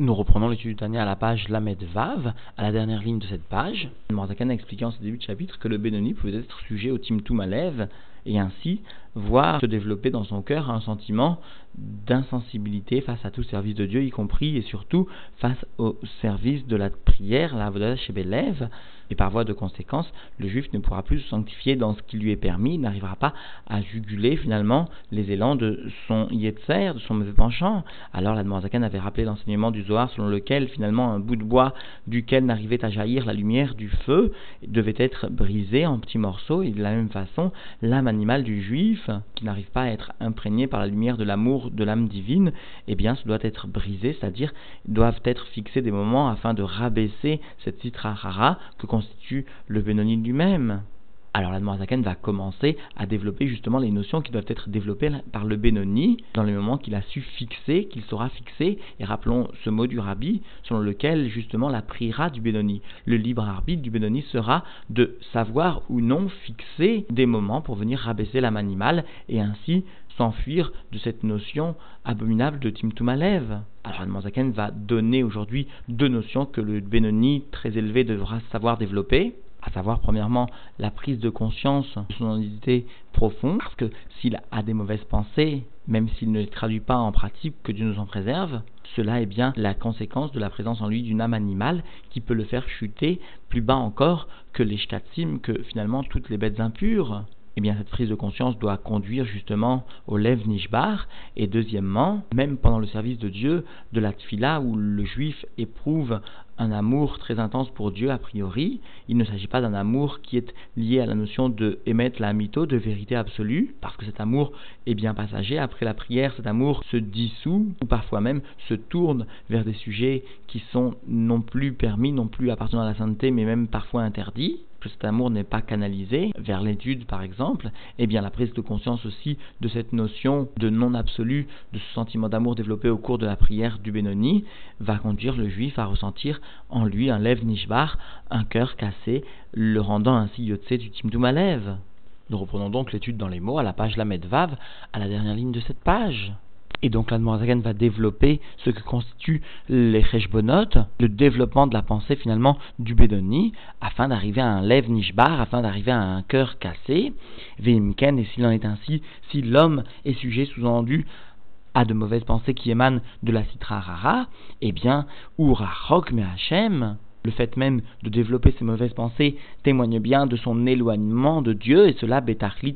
Nous reprenons l'étude du à la page Lamed Vav, à la dernière ligne de cette page. Morzakan a expliqué en ce début de chapitre que le Benoni pouvait être sujet au Timtum Alev et ainsi voir se développer dans son cœur un sentiment d'insensibilité face à tout service de Dieu, y compris et surtout face au service de la prière, la Avodah Shebelev, et par voie de conséquence, le juif ne pourra plus se sanctifier dans ce qui lui est permis, il n'arrivera pas à juguler finalement les élans de son yetzer, de son mauvais penchant. Alors la Zakan avait rappelé l'enseignement du Zohar selon lequel finalement un bout de bois duquel n'arrivait à jaillir la lumière du feu devait être brisé en petits morceaux, et de la même façon, l'âme animale du juif, qui n'arrive pas à être imprégné par la lumière de l'amour de l'âme divine, eh bien, ce doit être brisé, c'est-à-dire doivent être fixés des moments afin de rabaisser cette citra rara que constitue le Benoni lui-même. Alors la Zaken va commencer à développer justement les notions qui doivent être développées par le Benoni dans le moment qu'il a su fixer, qu'il saura fixer. Et rappelons ce mot du Rabbi selon lequel justement la priera du Benoni, le libre arbitre du Benoni sera de savoir ou non fixer des moments pour venir rabaisser l'âme animale et ainsi s'enfuir de cette notion abominable de Timtumalev. Alors Zaken va donner aujourd'hui deux notions que le Benoni très élevé devra savoir développer à savoir premièrement la prise de conscience de son identité profonde, parce que s'il a des mauvaises pensées, même s'il ne les traduit pas en pratique, que Dieu nous en préserve, cela est bien la conséquence de la présence en lui d'une âme animale qui peut le faire chuter plus bas encore que les shkatsim, que finalement toutes les bêtes impures eh bien cette prise de conscience doit conduire justement au Lev Nishbar. Et deuxièmement, même pendant le service de Dieu, de la tfila où le juif éprouve un amour très intense pour Dieu a priori, il ne s'agit pas d'un amour qui est lié à la notion de émettre la mytho, de vérité absolue, parce que cet amour est bien passager. Après la prière, cet amour se dissout, ou parfois même se tourne vers des sujets qui sont non plus permis, non plus appartenant à la sainteté, mais même parfois interdits que cet amour n'est pas canalisé vers l'étude par exemple, eh bien la prise de conscience aussi de cette notion de non absolu, de ce sentiment d'amour développé au cours de la prière du Benoni, va conduire le juif à ressentir en lui un lev nishbar, un cœur cassé, le rendant ainsi yotse du timdum alev. Nous reprenons donc l'étude dans les mots à la page Lamed Vav, à la dernière ligne de cette page. Et donc l'Admorazagan va développer ce que constituent les Cheshbonot, le développement de la pensée finalement du Bédoni, afin d'arriver à un lev nishbar, afin d'arriver à un cœur cassé. Veimken, et s'il en est ainsi, si l'homme est sujet sous-entendu à de mauvaises pensées qui émanent de la citra rara, eh bien, Ura me Hachem, le fait même de développer ces mauvaises pensées témoigne bien de son éloignement de Dieu, et cela betachlit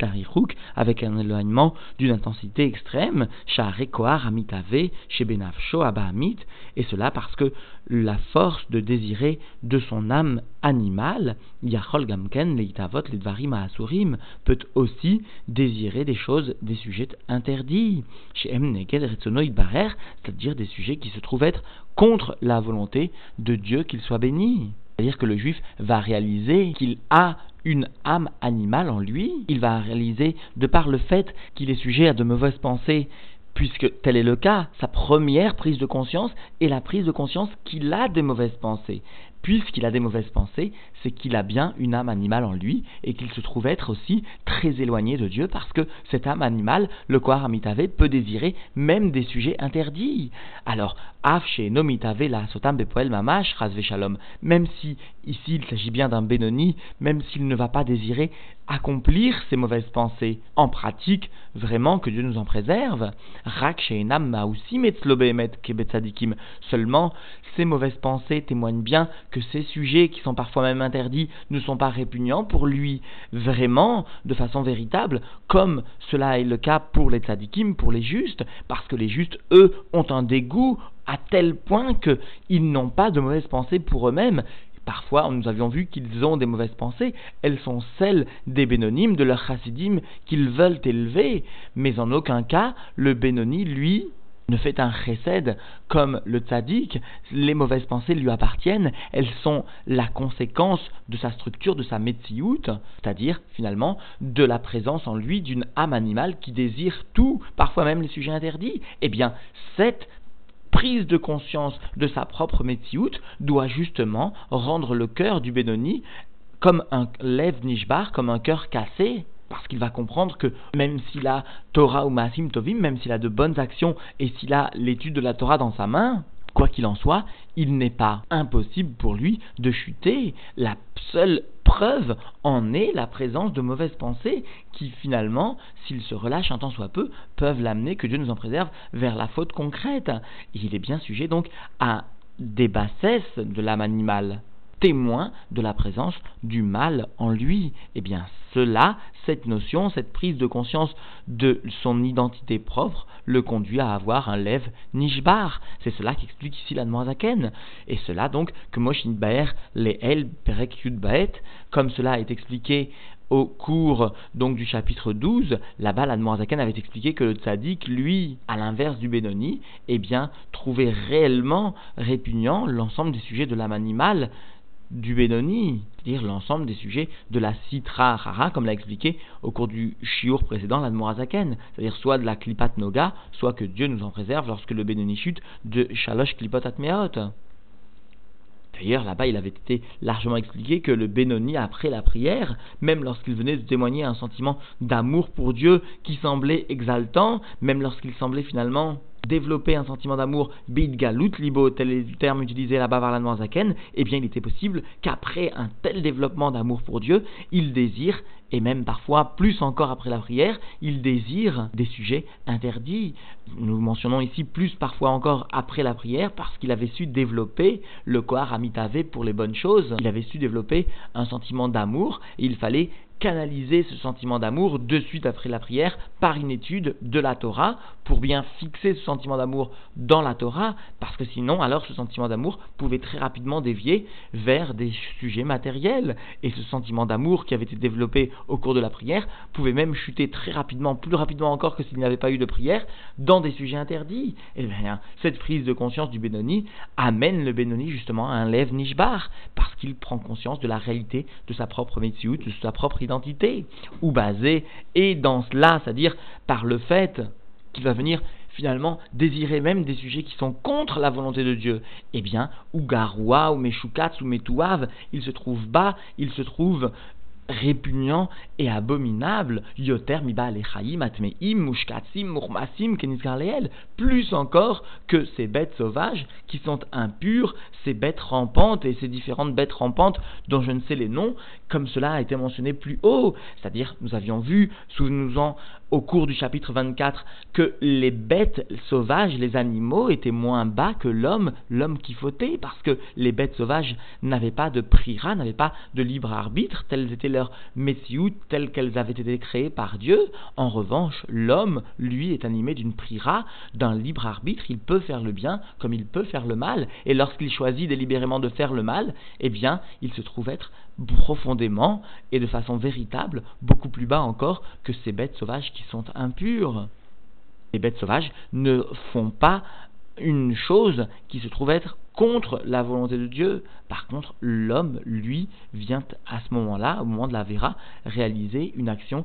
avec un éloignement d'une intensité extrême, sharekoar amitave, shebenafsho abahamit, et cela parce que la force de désirer de son âme animale, yachol gamken leitavot ledvarim asurim, peut aussi désirer des choses, des sujets interdits, chez Neged barer, c'est-à-dire des sujets qui se trouvent être contre la volonté de Dieu qu'il soit béni. C'est-à-dire que le juif va réaliser qu'il a une âme animale en lui, il va réaliser, de par le fait qu'il est sujet à de mauvaises pensées, puisque tel est le cas, sa première prise de conscience est la prise de conscience qu'il a des mauvaises pensées puisqu'il a des mauvaises pensées, c'est qu'il a bien une âme animale en lui et qu'il se trouve être aussi très éloigné de Dieu parce que cette âme animale, le Kohar Amitave, peut désirer même des sujets interdits. Alors, Afshe Nomitave la Sotam Bepoel Mamash Razve Shalom, même si ici il s'agit bien d'un Benoni, même s'il ne va pas désirer accomplir ses mauvaises pensées en pratique, vraiment que Dieu nous en préserve, Rak Seulement, ces mauvaises pensées témoignent bien que ces sujets, qui sont parfois même interdits, ne sont pas répugnants pour lui, vraiment, de façon véritable, comme cela est le cas pour les tzadikim, pour les justes, parce que les justes, eux, ont un dégoût à tel point qu'ils n'ont pas de mauvaises pensées pour eux-mêmes, Parfois, nous avions vu qu'ils ont des mauvaises pensées, elles sont celles des bénonymes, de leurs chassidim qu'ils veulent élever, mais en aucun cas le bénoni, lui, ne fait un chesed comme le tzaddik, les mauvaises pensées lui appartiennent, elles sont la conséquence de sa structure, de sa metziout, c'est-à-dire finalement de la présence en lui d'une âme animale qui désire tout, parfois même les sujets interdits. Eh bien, cette prise de conscience de sa propre Metsiout doit justement rendre le cœur du Benoni comme un lève nishbar, comme un cœur cassé, parce qu'il va comprendre que même s'il a Torah ou Maasim Tovim, même s'il a de bonnes actions et s'il a l'étude de la Torah dans sa main, Quoi qu'il en soit, il n'est pas impossible pour lui de chuter. La seule preuve en est la présence de mauvaises pensées qui finalement, s'il se relâche un temps soit peu, peuvent l'amener, que Dieu nous en préserve, vers la faute concrète. il est bien sujet donc à des bassesses de l'âme animale témoin de la présence du mal en lui. Eh bien, cela, cette notion, cette prise de conscience de son identité propre, le conduit à avoir un lève nishbar. C'est cela qu'explique ici la. Et cela donc que Moshe Baer, les El Perek comme cela est expliqué au cours donc du chapitre 12, là-bas la Zaken avait expliqué que le tzaddik, lui, à l'inverse du Benoni, eh bien, trouvait réellement répugnant l'ensemble des sujets de l'âme animale, du Benoni, c'est-à-dire l'ensemble des sujets de la Sitra Hara, comme l'a expliqué au cours du Shiur précédent, l'Admorazaken, c'est-à-dire soit de la Klipat Noga, soit que Dieu nous en préserve lorsque le Benoni chute de Shalosh Klipat Atmeot. D'ailleurs, là-bas, il avait été largement expliqué que le Benoni, après la prière, même lorsqu'il venait de témoigner un sentiment d'amour pour Dieu qui semblait exaltant, même lorsqu'il semblait finalement développer un sentiment d'amour bid galut libo, tel est le terme utilisé là-bas par la Zaken, eh bien il était possible qu'après un tel développement d'amour pour Dieu, il désire, et même parfois plus encore après la prière, il désire des sujets interdits. Nous mentionnons ici plus parfois encore après la prière parce qu'il avait su développer le Kohar Amitave pour les bonnes choses. Il avait su développer un sentiment d'amour et il fallait canaliser ce sentiment d'amour de suite après la prière par une étude de la Torah pour bien fixer ce sentiment d'amour dans la Torah parce que sinon alors ce sentiment d'amour pouvait très rapidement dévier vers des sujets matériels et ce sentiment d'amour qui avait été développé au cours de la prière pouvait même chuter très rapidement, plus rapidement encore que s'il n'y avait pas eu de prière, dans des sujets interdits. Et bien cette prise de conscience du Benoni amène le Benoni justement à un lève nishbar parce qu'il prend conscience de la réalité de sa propre métier, de sa propre identité, ou basé, et dans cela, c'est-à-dire par le fait qu'il va venir finalement désirer même des sujets qui sont contre la volonté de Dieu. Eh bien, ou Garoua, ou Meshukatz, ou Metouav, il se trouve bas, il se trouve répugnant et abominable, yoter miba atmeim, mushkatsim, murmasim, plus encore que ces bêtes sauvages qui sont impures, ces bêtes rampantes et ces différentes bêtes rampantes dont je ne sais les noms, comme cela a été mentionné plus haut. C'est-à-dire, nous avions vu, souvenons-nous-en, au cours du chapitre 24 que les bêtes sauvages, les animaux, étaient moins bas que l'homme, l'homme qui fautait, parce que les bêtes sauvages n'avaient pas de prira, n'avaient pas de libre arbitre, telles étaient leurs messiout, telles qu'elles avaient été créées par Dieu. En revanche, l'homme, lui, est animé d'une prira, d'un libre arbitre, il peut faire le bien comme il peut faire le mal, et lorsqu'il choisit délibérément de faire le mal, eh bien, il se trouve être profondément et de façon véritable, beaucoup plus bas encore que ces bêtes sauvages qui sont impures. Les bêtes sauvages ne font pas une chose qui se trouve être contre la volonté de Dieu. Par contre, l'homme, lui, vient à ce moment-là, au moment de la Véra, réaliser une action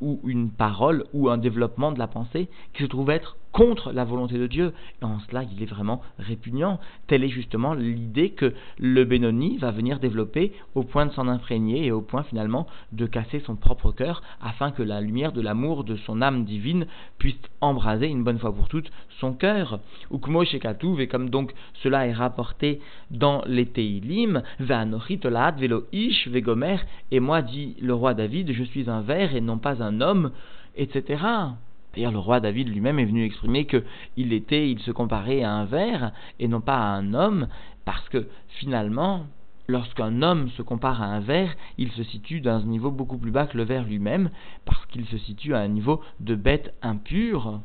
ou une parole ou un développement de la pensée qui se trouve être contre la volonté de Dieu. Et en cela, il est vraiment répugnant. Telle est justement l'idée que le Benoni va venir développer au point de s'en imprégner et au point finalement de casser son propre cœur afin que la lumière de l'amour de son âme divine puisse embraser une bonne fois pour toutes son cœur. Ukmo et comme donc cela est rapporté dans les Teilim, Velo Ish Vegomer, et moi dit le roi David, je suis un ver et non pas un homme, etc. D'ailleurs, le roi David lui-même est venu exprimer qu'il était, il se comparait à un ver et non pas à un homme, parce que finalement, lorsqu'un homme se compare à un ver, il se situe dans un niveau beaucoup plus bas que le ver lui-même, parce qu'il se situe à un niveau de bête impure,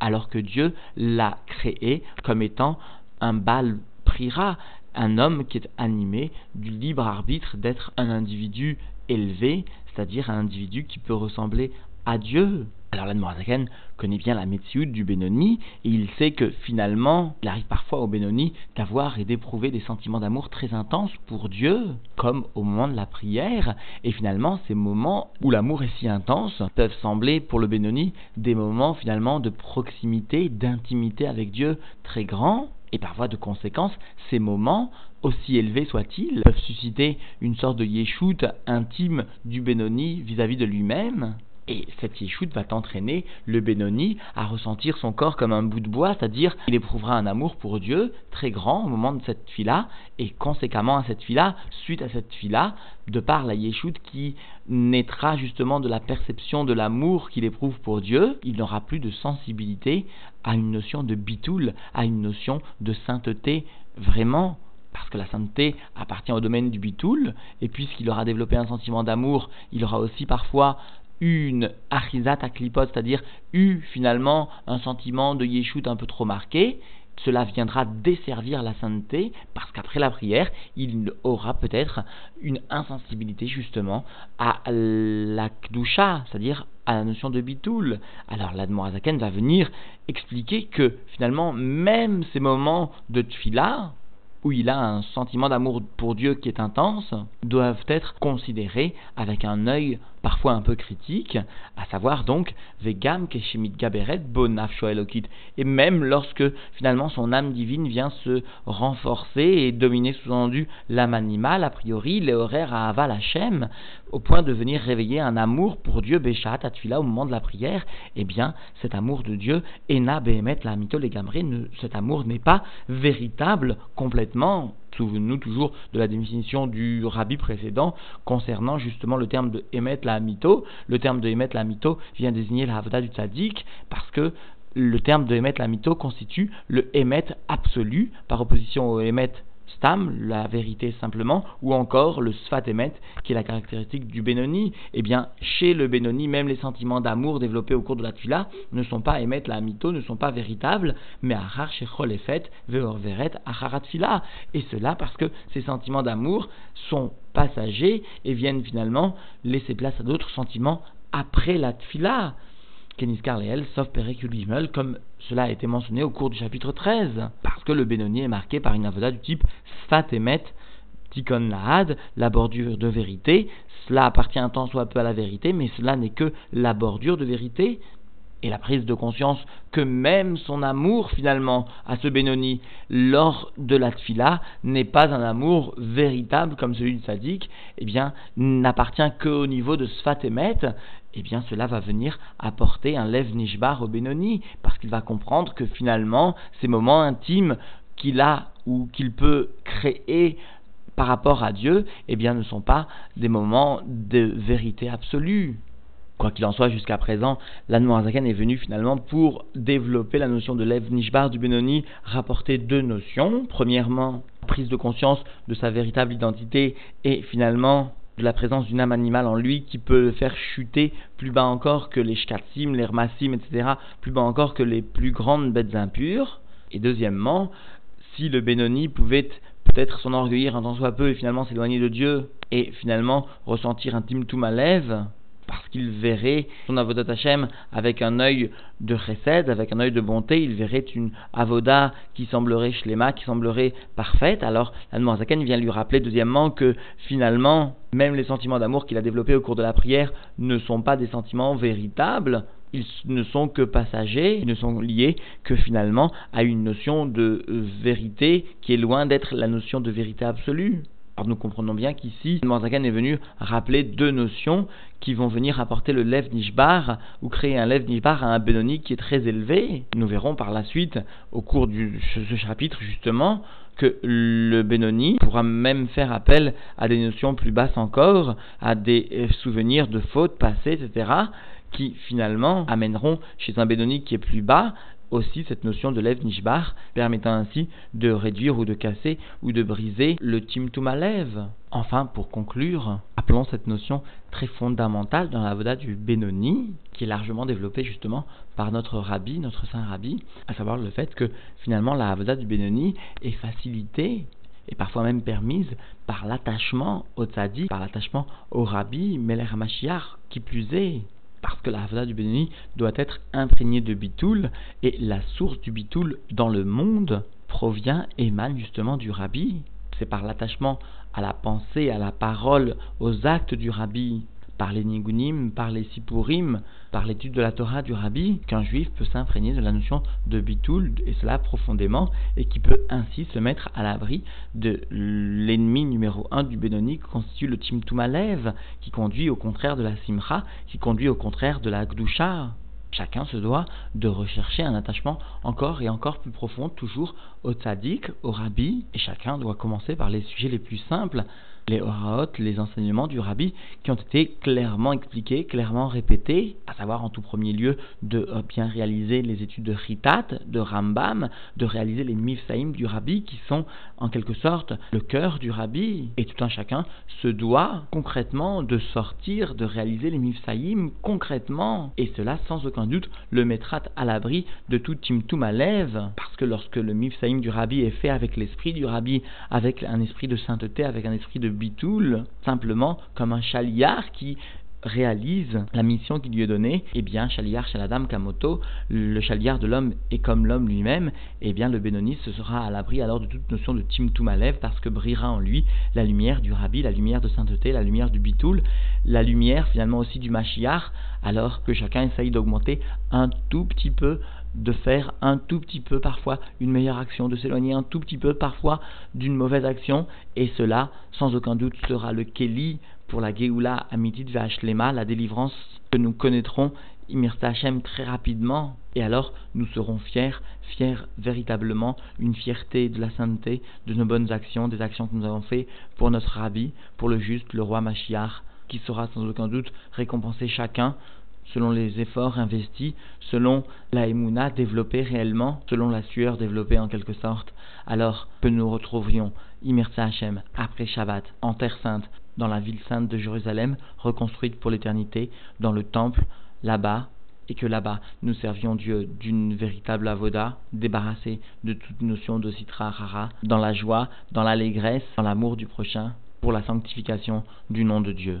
alors que Dieu l'a créé comme étant un bal prira, un homme qui est animé du libre arbitre d'être un individu élevé, c'est-à-dire un individu qui peut ressembler à Dieu. Alors l'Admorazaken connaît bien la métier du Benoni et il sait que finalement, il arrive parfois au Benoni d'avoir et d'éprouver des sentiments d'amour très intenses pour Dieu, comme au moment de la prière. Et finalement, ces moments où l'amour est si intense peuvent sembler pour le Benoni des moments finalement de proximité, d'intimité avec Dieu très grands. Et par voie de conséquence, ces moments, aussi élevés soient-ils, peuvent susciter une sorte de yeshut intime du Benoni vis-à-vis de lui-même Et cette yeshut va entraîner le Benoni à ressentir son corps comme un bout de bois, c'est-à-dire qu'il éprouvera un amour pour Dieu très grand au moment de cette fila, et conséquemment à cette fila, suite à cette fila, de par la yeshut qui naîtra justement de la perception de l'amour qu'il éprouve pour Dieu, il n'aura plus de sensibilité à une notion de bitoul, à une notion de sainteté vraiment parce que la sainteté appartient au domaine du bitoul, et puisqu'il aura développé un sentiment d'amour, il aura aussi parfois une achizat aklipot, c'est-à-dire eu finalement un sentiment de yeshut un peu trop marqué, cela viendra desservir la sainteté, parce qu'après la prière, il aura peut-être une insensibilité justement à la kdusha, c'est-à-dire à la notion de bitoul. Alors l'Admorazaken va venir expliquer que finalement, même ces moments de tfila, où il a un sentiment d'amour pour Dieu qui est intense, doivent être considérés avec un œil parfois un peu critique, à savoir donc Vegam Keshimit Gaberet Bonaf Shoelokit. Et même lorsque finalement son âme divine vient se renforcer et dominer sous-entendu l'âme animale, a priori, les à au point de venir réveiller un amour pour Dieu Béchat, au moment de la prière, eh bien, cet amour de Dieu, Ena Behemet, la Mito, cet amour n'est pas véritable complètement Souvenons-nous toujours de la définition du rabbi précédent concernant justement le terme de émettre la mito. Le terme de émettre la mito vient désigner la havda du tzaddik parce que le terme de émettre la mito constitue le émettre absolu par opposition au émettre stam, la vérité simplement, ou encore le sfat emet, qui est la caractéristique du Benoni, eh bien, chez le Benoni, même les sentiments d'amour développés au cours de la tfila ne sont pas émet la mito, ne sont pas véritables, mais achar shechol efet, veorveret, acharat tfila. Et cela parce que ces sentiments d'amour sont passagers et viennent finalement laisser place à d'autres sentiments après la tfila. Keniskar Leel, sauf Gimel, comme cela a été mentionné au cours du chapitre 13, parce le Benoni est marqué par une avoda du type Sfat Emet, Tikon Lahad, la bordure de vérité. Cela appartient temps soit peu à la vérité, mais cela n'est que la bordure de vérité, et la prise de conscience que même son amour finalement à ce Benoni lors de la tfila n'est pas un amour véritable comme celui du sadique, eh bien n'appartient qu'au niveau de Sfat Emet, eh bien cela va venir apporter un lev nishbar au Benoni, parce qu'il va comprendre que finalement ces moments intimes qu'il a ou qu'il peut créer par rapport à Dieu, eh bien ne sont pas des moments de vérité absolue. Quoi qu'il en soit, jusqu'à présent, l'Anmoazaken est venu finalement pour développer la notion de Lev Nishbar du Benoni, rapporter deux notions. Premièrement, prise de conscience de sa véritable identité et finalement de la présence d'une âme animale en lui qui peut le faire chuter plus bas encore que les shkatsim, les rmassim, etc., plus bas encore que les plus grandes bêtes impures. Et deuxièmement, si le Benoni pouvait peut-être s'enorgueillir un tant soit peu et finalement s'éloigner de Dieu et finalement ressentir un timtum à lève, parce qu'il verrait son avodat Hashem avec un œil de chesed, avec un œil de bonté, il verrait une avoda qui semblerait shlema, qui semblerait parfaite. Alors, l'Anmoazaken vient lui rappeler deuxièmement que finalement, même les sentiments d'amour qu'il a développés au cours de la prière ne sont pas des sentiments véritables, ils ne sont que passagers, ils ne sont liés que finalement à une notion de vérité qui est loin d'être la notion de vérité absolue. Alors nous comprenons bien qu'ici, Morzakan est venu rappeler deux notions qui vont venir apporter le Lev Nishbar ou créer un Lev Nishbar à un Benoni qui est très élevé. Nous verrons par la suite, au cours de ce chapitre justement, que le Benoni pourra même faire appel à des notions plus basses encore, à des souvenirs de fautes passées, etc., qui finalement amèneront chez un Benoni qui est plus bas aussi cette notion de Lev Nishbar, permettant ainsi de réduire ou de casser ou de briser le Timtum. Enfin, pour conclure, appelons cette notion très fondamentale dans la Voda du Benoni, qui est largement développée justement par notre rabbi, notre saint rabbi, à savoir le fait que finalement la Voda du Benoni est facilitée et parfois même permise par l'attachement au tzaddik, par l'attachement au rabbi, Meler HaMashiach, qui plus est parce que la Havda du Benoni doit être imprégnée de bitoul, et la source du bitoul dans le monde provient, émane justement du rabbi. C'est par l'attachement à la pensée, à la parole, aux actes du rabbi, par les nigunim, par les sipurim, par l'étude de la Torah du rabbi, qu'un juif peut s'imprégner de la notion de bitul, et cela profondément, et qui peut ainsi se mettre à l'abri de l'ennemi numéro un du Benoni, qui constitue le Timtum qui conduit au contraire de la Simcha, qui conduit au contraire de la Gdusha. Chacun se doit de rechercher un attachement encore et encore plus profond, toujours au tzaddik, au rabbi, et chacun doit commencer par les sujets les plus simples, les oraot, les enseignements du rabbi qui ont été clairement expliqués, clairement répétés, à savoir en tout premier lieu de euh, bien réaliser les études de Ritat, de Rambam, de réaliser les mifsaïm du rabbi qui sont en quelque sorte le cœur du rabbi. Et tout un chacun se doit concrètement de sortir, de réaliser les mifsaïm concrètement. Et cela sans aucun doute le mettra à l'abri de tout timtum lève parce que lorsque le mifsaïm du rabbi est fait avec l'esprit du rabbi, avec un esprit de sainteté, avec un esprit de bitoul, simplement comme un chaliard qui réalise la mission qui lui est donnée, eh bien, Shaliar Shaladam Kamoto, le Shaliar de l'homme est comme l'homme lui-même, eh bien, le bénoniste sera à l'abri alors de toute notion de Timtum Alev, parce que brillera en lui la lumière du Rabbi, la lumière de sainteté, la lumière du Bitoul, la lumière finalement aussi du Mashiach, alors que chacun essaye d'augmenter un tout petit peu de faire un tout petit peu parfois une meilleure action, de s'éloigner un tout petit peu parfois d'une mauvaise action, et cela, sans aucun doute, sera le Keli pour la Geoula Amitit Vachlema, la délivrance que nous connaîtrons Imirta Hashem très rapidement, et alors nous serons fiers, fiers véritablement, une fierté de la sainteté, de nos bonnes actions, des actions que nous avons faites pour notre Rabbi, pour le juste, le roi Mashiach, qui sera sans aucun doute récompensé chacun selon les efforts investis, selon la émouna développée réellement, selon la sueur développée en quelque sorte, alors que nous retrouverions Imersa Hashem après Shabbat en Terre Sainte, dans la ville sainte de Jérusalem, reconstruite pour l'éternité, dans le temple, là-bas, et que là-bas nous servions Dieu d'une véritable avoda, débarrassé de toute notion de citra rara, dans la joie, dans l'allégresse, dans l'amour du prochain, pour la sanctification du nom de Dieu.